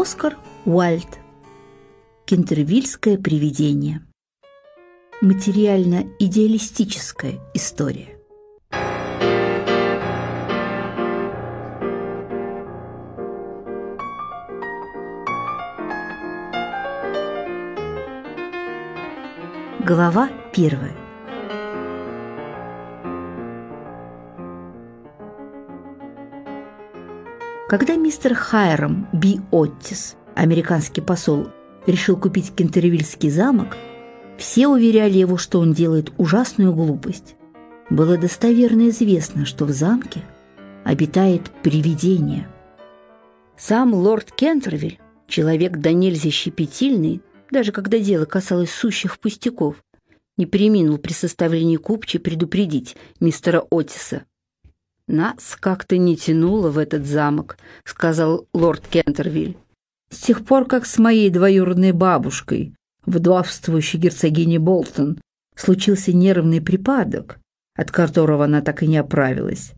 Оскар Уальд. Кентервильское привидение. Материально-идеалистическая история. Глава первая. Когда мистер Хайрам Би Оттис, американский посол, решил купить Кентервильский замок, все уверяли его, что он делает ужасную глупость. Было достоверно известно, что в замке обитает привидение. Сам лорд Кентервиль, человек до нельзя щепетильный, даже когда дело касалось сущих пустяков, не приминул при составлении купчи предупредить мистера Отиса – «Нас как-то не тянуло в этот замок», — сказал лорд Кентервиль. «С тех пор, как с моей двоюродной бабушкой, вдовствующей герцогиней Болтон, случился нервный припадок, от которого она так и не оправилась.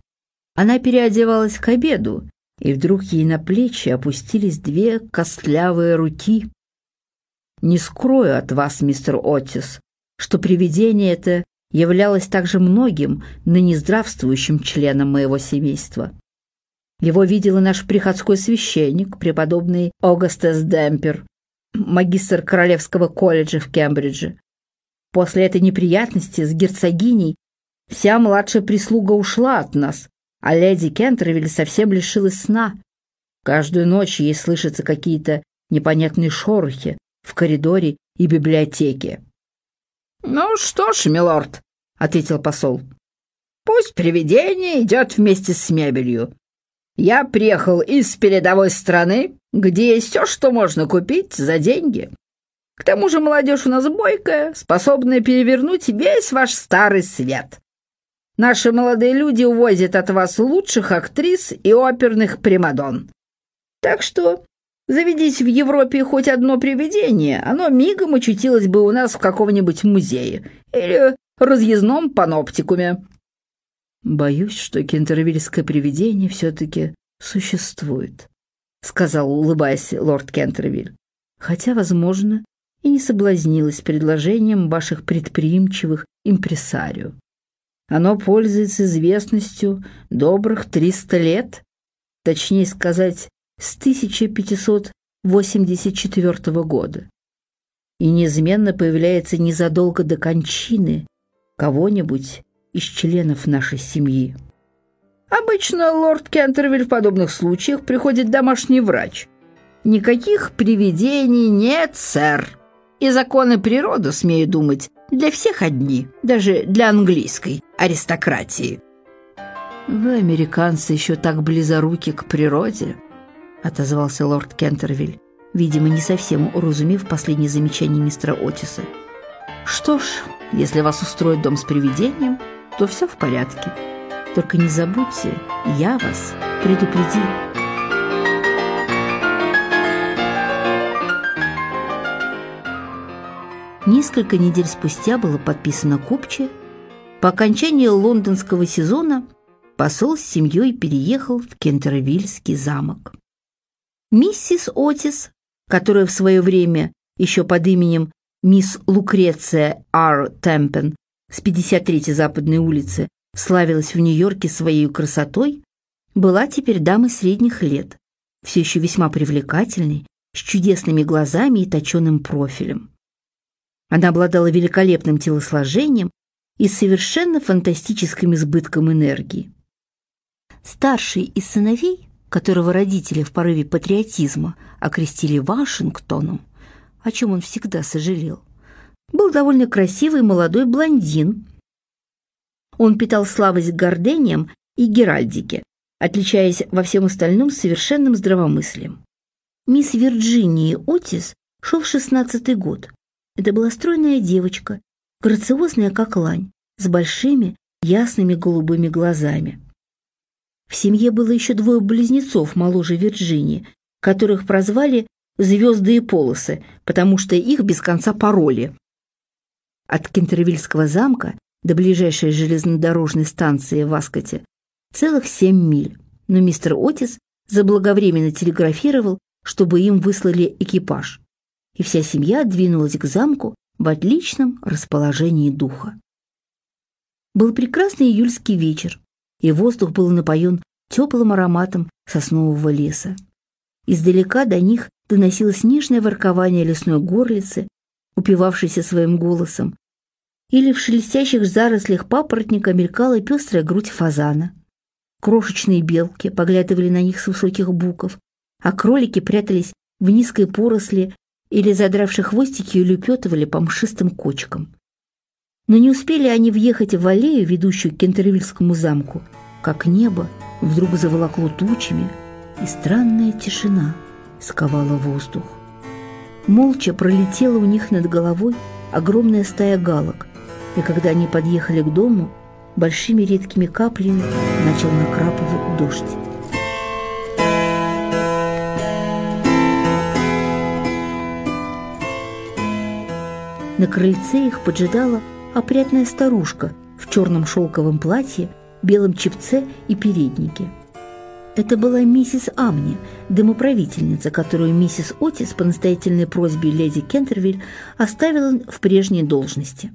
Она переодевалась к обеду, и вдруг ей на плечи опустились две костлявые руки. Не скрою от вас, мистер Отис, что привидение это являлось также многим ныне здравствующим членом моего семейства. Его видел и наш приходской священник, преподобный Огастес Демпер, магистр Королевского колледжа в Кембридже. После этой неприятности с герцогиней вся младшая прислуга ушла от нас, а леди Кентервиль совсем лишилась сна. Каждую ночь ей слышатся какие-то непонятные шорохи в коридоре и библиотеке. «Ну что ж, милорд», — ответил посол, — «пусть привидение идет вместе с мебелью. Я приехал из передовой страны, где есть все, что можно купить за деньги. К тому же молодежь у нас бойкая, способная перевернуть весь ваш старый свет. Наши молодые люди увозят от вас лучших актрис и оперных примадон. Так что Заведись в Европе хоть одно привидение, оно мигом очутилось бы у нас в каком-нибудь музее или разъездном паноптикуме. «Боюсь, что кентервильское привидение все-таки существует», — сказал, улыбаясь лорд Кентервиль. «Хотя, возможно, и не соблазнилась предложением ваших предприимчивых импресарио. Оно пользуется известностью добрых триста лет, точнее сказать, с 1584 года и неизменно появляется незадолго до кончины кого-нибудь из членов нашей семьи. Обычно лорд Кентервиль в подобных случаях приходит домашний врач. Никаких привидений нет, сэр. И законы природы, смею думать, для всех одни, даже для английской аристократии. Вы, американцы, еще так близоруки к природе, — отозвался лорд Кентервиль, видимо, не совсем уразумев последнее замечание мистера Отиса. «Что ж, если вас устроит дом с привидением, то все в порядке. Только не забудьте, я вас предупредил». Несколько недель спустя было подписано купче. По окончании лондонского сезона посол с семьей переехал в Кентервильский замок. Миссис Отис, которая в свое время еще под именем мисс Лукреция Ар Темпен с 53-й Западной улицы славилась в Нью-Йорке своей красотой, была теперь дамой средних лет, все еще весьма привлекательной, с чудесными глазами и точеным профилем. Она обладала великолепным телосложением и совершенно фантастическим избытком энергии. Старший из сыновей которого родители в порыве патриотизма окрестили Вашингтоном, о чем он всегда сожалел, был довольно красивый молодой блондин. Он питал слабость к гордениям и геральдике, отличаясь во всем остальном совершенным здравомыслием. Мисс Вирджинии Отис шел шестнадцатый год. Это была стройная девочка, грациозная как лань, с большими ясными голубыми глазами. В семье было еще двое близнецов моложе Вирджинии, которых прозвали «звезды и полосы», потому что их без конца пароли. От Кентервильского замка до ближайшей железнодорожной станции в Аскоте целых семь миль, но мистер Отис заблаговременно телеграфировал, чтобы им выслали экипаж. И вся семья двинулась к замку в отличном расположении духа. Был прекрасный июльский вечер, и воздух был напоен теплым ароматом соснового леса. Издалека до них доносилось нежное воркование лесной горлицы, упивавшейся своим голосом, или в шелестящих зарослях папоротника мелькала пестрая грудь фазана. Крошечные белки поглядывали на них с высоких буков, а кролики прятались в низкой поросли или, задравши хвостики, улепетывали по мшистым кочкам. Но не успели они въехать в аллею, ведущую к Кентервильскому замку, как небо вдруг заволокло тучами, и странная тишина сковала воздух. Молча пролетела у них над головой огромная стая галок, и когда они подъехали к дому, большими редкими каплями начал накрапывать дождь. На крыльце их поджидала опрятная старушка в черном шелковом платье, белом чепце и переднике. Это была миссис Амни, домоправительница, которую миссис Отис по настоятельной просьбе леди Кентервиль оставила в прежней должности.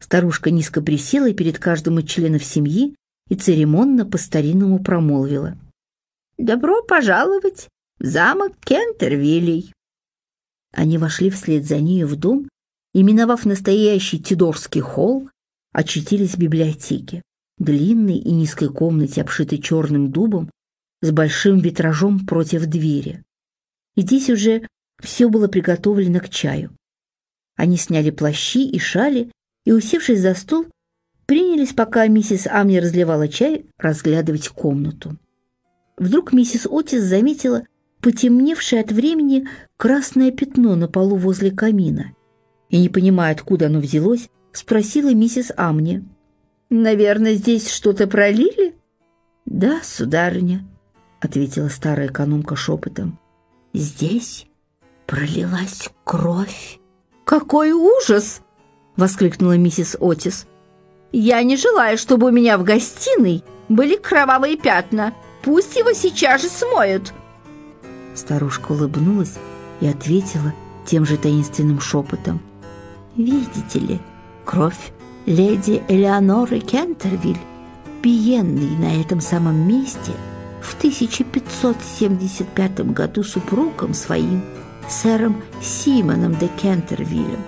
Старушка низко присела перед каждым из членов семьи и церемонно по-старинному промолвила. «Добро пожаловать в замок Кентервилей!» Они вошли вслед за нею в дом и, миновав настоящий Тидорский холл, очутились в библиотеке, длинной и низкой комнате, обшитой черным дубом, с большим витражом против двери. И здесь уже все было приготовлено к чаю. Они сняли плащи и шали и, усевшись за стол, принялись, пока миссис Амни разливала чай, разглядывать комнату. Вдруг миссис Отис заметила потемневшее от времени красное пятно на полу возле камина и, не понимая, откуда оно взялось, спросила миссис Амни. «Наверное, здесь что-то пролили?» «Да, сударыня», — ответила старая экономка шепотом. «Здесь пролилась кровь». «Какой ужас!» — воскликнула миссис Отис. «Я не желаю, чтобы у меня в гостиной были кровавые пятна. Пусть его сейчас же смоют». Старушка улыбнулась и ответила тем же таинственным шепотом. Видите ли, кровь леди Элеоноры Кентервиль, пиенной на этом самом месте в 1575 году супругом своим, сэром Симоном де Кентервиллем.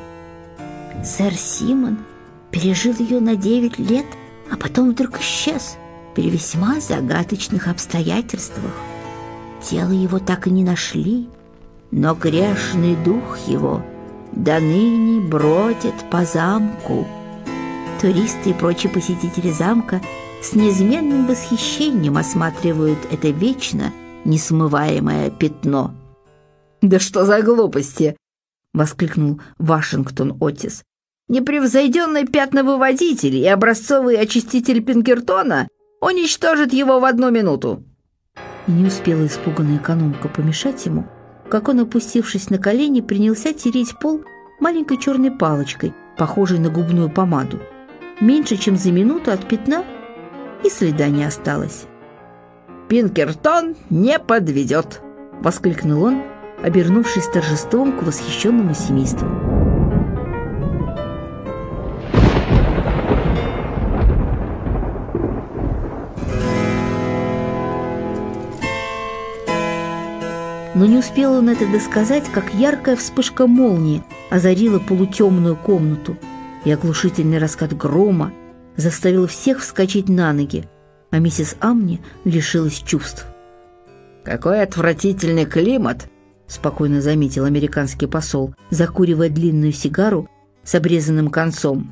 Сэр Симон пережил ее на 9 лет, а потом вдруг исчез при весьма загадочных обстоятельствах. Тело его так и не нашли, но грешный дух его – до ныне бродит по замку. Туристы и прочие посетители замка с неизменным восхищением осматривают это вечно несмываемое пятно. «Да что за глупости!» — воскликнул Вашингтон Отис. «Непревзойденный пятновыводитель и образцовый очиститель Пинкертона уничтожит его в одну минуту!» Не успела испуганная экономка помешать ему — как он, опустившись на колени, принялся тереть пол маленькой черной палочкой, похожей на губную помаду. Меньше чем за минуту от пятна и следа не осталось. «Пинкертон не подведет!» — воскликнул он, обернувшись торжеством к восхищенному семейству. Но не успел он это досказать, как яркая вспышка молнии озарила полутемную комнату, и оглушительный раскат грома заставил всех вскочить на ноги, а миссис Амни лишилась чувств. «Какой отвратительный климат!» — спокойно заметил американский посол, закуривая длинную сигару с обрезанным концом.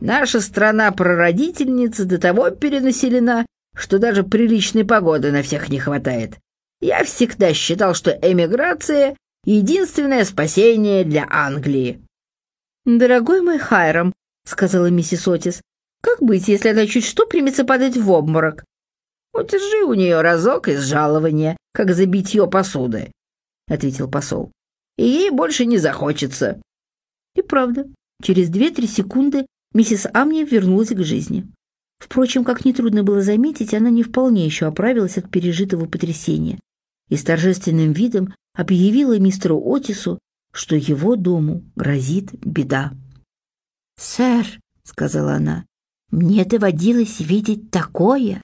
«Наша страна-прародительница до того перенаселена, что даже приличной погоды на всех не хватает. Я всегда считал, что эмиграция — единственное спасение для Англии». «Дорогой мой Хайрам», — сказала миссис Отис, — «как быть, если она чуть что примется падать в обморок?» «Удержи у нее разок из жалования, как за битье посуды», — ответил посол. «И ей больше не захочется». И правда, через две-три секунды миссис Амни вернулась к жизни. Впрочем, как нетрудно было заметить, она не вполне еще оправилась от пережитого потрясения и с торжественным видом объявила мистеру Отису, что его дому грозит беда. «Сэр», — сказала она, — «мне доводилось видеть такое,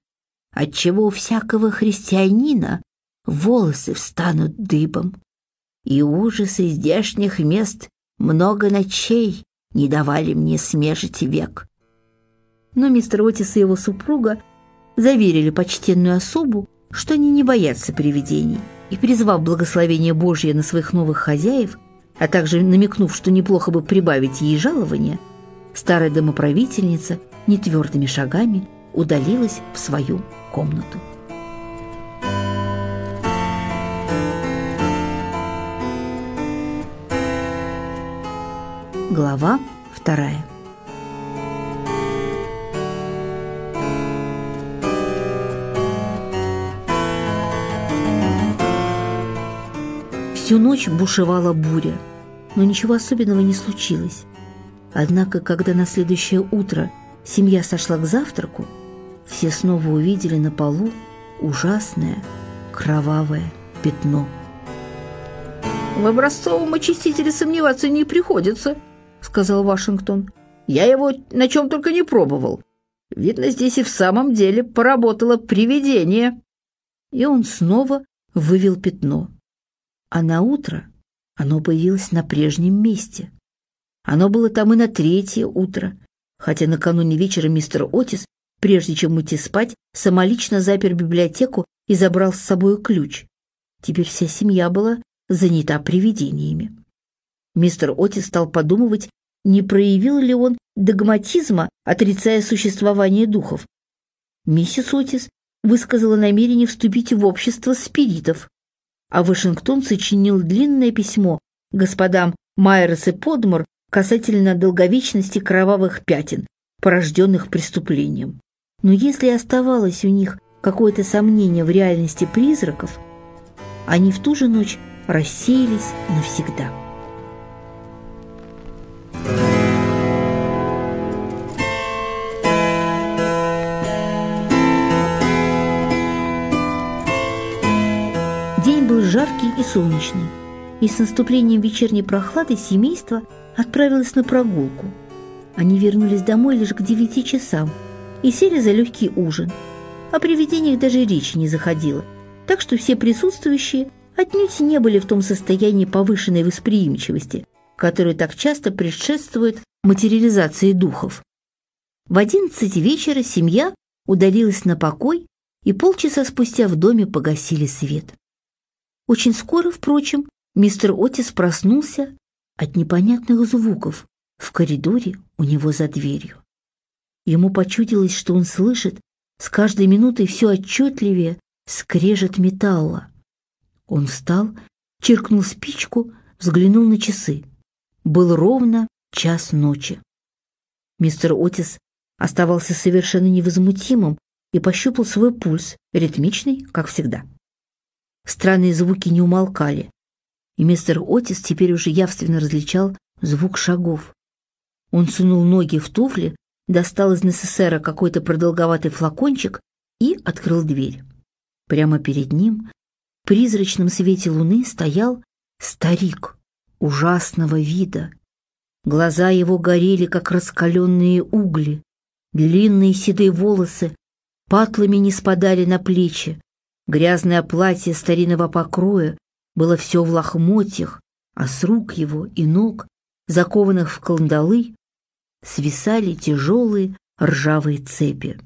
отчего у всякого христианина волосы встанут дыбом, и ужасы здешних мест много ночей не давали мне смежить век». Но мистер Отис и его супруга заверили почтенную особу, что они не боятся привидений, и, призвав благословение Божье на своих новых хозяев, а также намекнув, что неплохо бы прибавить ей жалование, старая домоправительница нетвердыми шагами удалилась в свою комнату. Глава вторая Всю ночь бушевала буря, но ничего особенного не случилось. Однако, когда на следующее утро семья сошла к завтраку, все снова увидели на полу ужасное кровавое пятно. «В образцовом очистителе сомневаться не приходится», — сказал Вашингтон. «Я его на чем только не пробовал. Видно, здесь и в самом деле поработало привидение». И он снова вывел пятно а на утро оно появилось на прежнем месте. Оно было там и на третье утро, хотя накануне вечера мистер Отис, прежде чем уйти спать, самолично запер библиотеку и забрал с собой ключ. Теперь вся семья была занята привидениями. Мистер Отис стал подумывать, не проявил ли он догматизма, отрицая существование духов. Миссис Отис высказала намерение вступить в общество спиритов а Вашингтон сочинил длинное письмо господам Майерс и Подмор касательно долговечности кровавых пятен, порожденных преступлением. Но если оставалось у них какое-то сомнение в реальности призраков, они в ту же ночь рассеялись навсегда. Жаркий и солнечный, и с наступлением вечерней прохлады семейство отправилось на прогулку. Они вернулись домой лишь к девяти часам и сели за легкий ужин. О привидениях даже речи не заходило, так что все присутствующие отнюдь не были в том состоянии повышенной восприимчивости, которое так часто предшествует материализации духов. В одиннадцать вечера семья удалилась на покой, и полчаса спустя в доме погасили свет. Очень скоро, впрочем, мистер Отис проснулся от непонятных звуков в коридоре у него за дверью. Ему почудилось, что он слышит с каждой минутой все отчетливее скрежет металла. Он встал, чиркнул спичку, взглянул на часы. Был ровно час ночи. Мистер Отис оставался совершенно невозмутимым и пощупал свой пульс, ритмичный, как всегда. Странные звуки не умолкали, и мистер Отис теперь уже явственно различал звук шагов. Он сунул ноги в туфли, достал из НССРа какой-то продолговатый флакончик и открыл дверь. Прямо перед ним, в призрачном свете луны, стоял старик ужасного вида. Глаза его горели, как раскаленные угли, длинные седые волосы патлами не спадали на плечи, Грязное платье старинного покроя было все в лохмотьях, а с рук его и ног, закованных в кандалы, свисали тяжелые ржавые цепи.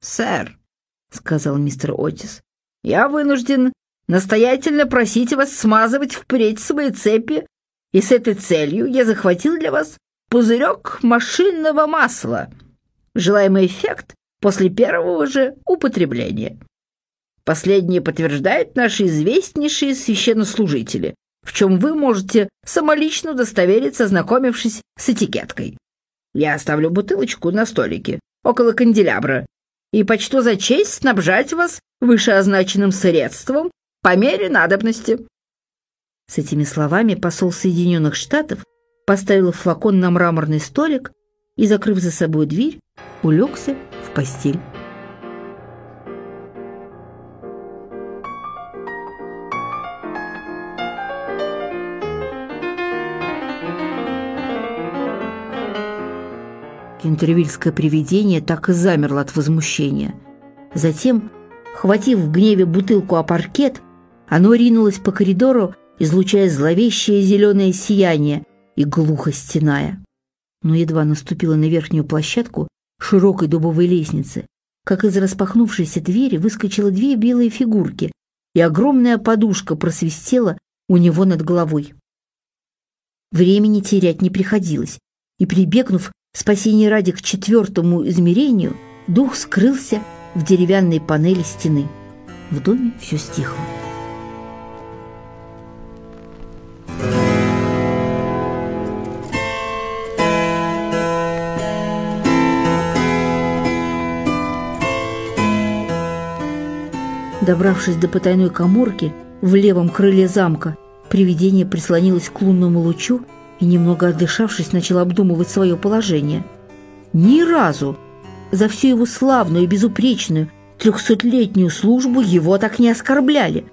«Сэр», — сказал мистер Отис, — «я вынужден настоятельно просить вас смазывать впредь свои цепи, и с этой целью я захватил для вас пузырек машинного масла. Желаемый эффект после первого же употребления». Последнее подтверждают наши известнейшие священнослужители, в чем вы можете самолично удостовериться, ознакомившись с этикеткой. Я оставлю бутылочку на столике, около канделябра, и почту за честь снабжать вас вышеозначенным средством по мере надобности». С этими словами посол Соединенных Штатов поставил флакон на мраморный столик и, закрыв за собой дверь, улегся в постель. Кентервильское привидение так и замерло от возмущения. Затем, хватив в гневе бутылку о паркет, оно ринулось по коридору, излучая зловещее зеленое сияние и глухо стеная. Но едва наступила на верхнюю площадку широкой дубовой лестницы, как из распахнувшейся двери выскочило две белые фигурки, и огромная подушка просвистела у него над головой. Времени терять не приходилось, и, прибегнув спасение ради к четвертому измерению, дух скрылся в деревянной панели стены. В доме все стихло. Добравшись до потайной коморки в левом крыле замка, привидение прислонилось к лунному лучу и, немного отдышавшись, начал обдумывать свое положение. Ни разу за всю его славную и безупречную трехсотлетнюю службу его так не оскорбляли.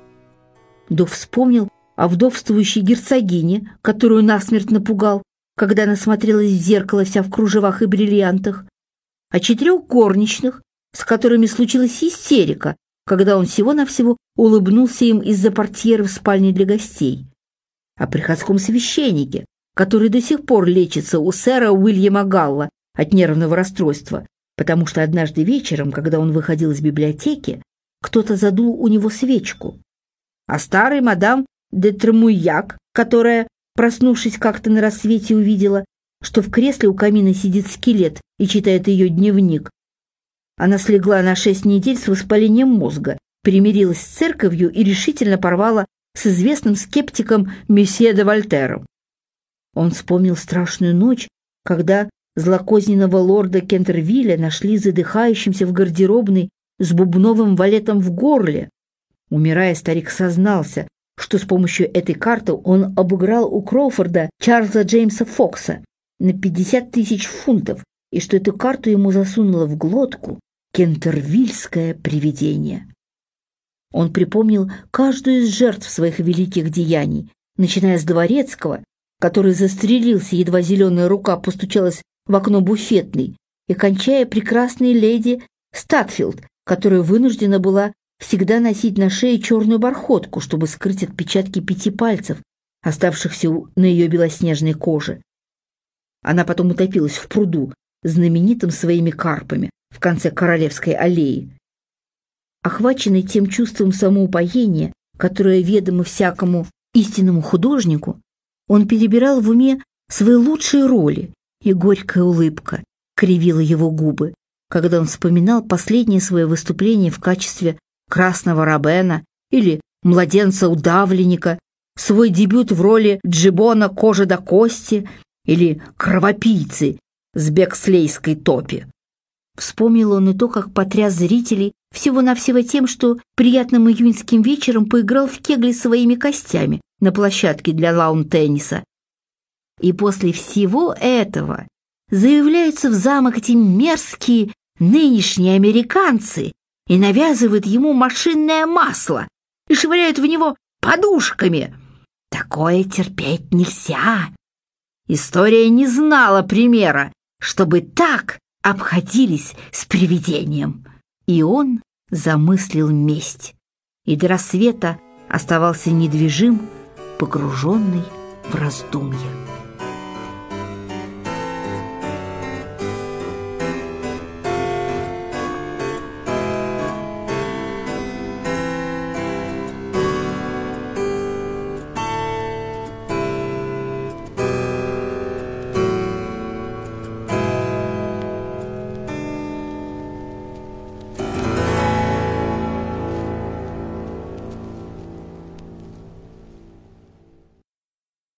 Дух вспомнил о вдовствующей герцогине, которую насмерть напугал, когда она смотрелась в зеркало вся в кружевах и бриллиантах, о четырех горничных, с которыми случилась истерика, когда он всего-навсего улыбнулся им из-за портьеры в спальне для гостей. О приходском священнике, который до сих пор лечится у сэра Уильяма Галла от нервного расстройства, потому что однажды вечером, когда он выходил из библиотеки, кто-то задул у него свечку. А старый мадам де Трамуяк, которая, проснувшись как-то на рассвете, увидела, что в кресле у камина сидит скелет и читает ее дневник, она слегла на шесть недель с воспалением мозга, примирилась с церковью и решительно порвала с известным скептиком месье де Вольтером. Он вспомнил страшную ночь, когда злокозненного лорда Кентервилля нашли задыхающимся в гардеробной с бубновым валетом в горле. Умирая, старик сознался, что с помощью этой карты он обыграл у Кроуфорда Чарльза Джеймса Фокса на 50 тысяч фунтов, и что эту карту ему засунуло в глотку кентервильское привидение. Он припомнил каждую из жертв своих великих деяний, начиная с Дворецкого, который застрелился, едва зеленая рука постучалась в окно буфетной, и кончая прекрасной леди Статфилд, которая вынуждена была всегда носить на шее черную бархотку, чтобы скрыть отпечатки пяти пальцев, оставшихся на ее белоснежной коже. Она потом утопилась в пруду, знаменитым своими карпами, в конце Королевской аллеи. Охваченный тем чувством самоупоения, которое ведомо всякому истинному художнику, он перебирал в уме свои лучшие роли, и горькая улыбка кривила его губы, когда он вспоминал последнее свое выступление в качестве красного рабена или младенца-удавленника, свой дебют в роли Джибона кожи до кости или кровопийцы с бекслейской топи. Вспомнил он и то, как потряс зрителей всего-навсего тем, что приятным июньским вечером поиграл в кегли своими костями на площадке для лаун-тенниса. И после всего этого заявляются в замок эти мерзкие нынешние американцы и навязывают ему машинное масло и швыряют в него подушками. Такое терпеть нельзя. История не знала примера, чтобы так обходились с привидением. И он замыслил месть. И до рассвета оставался недвижим, погруженный в раздумья.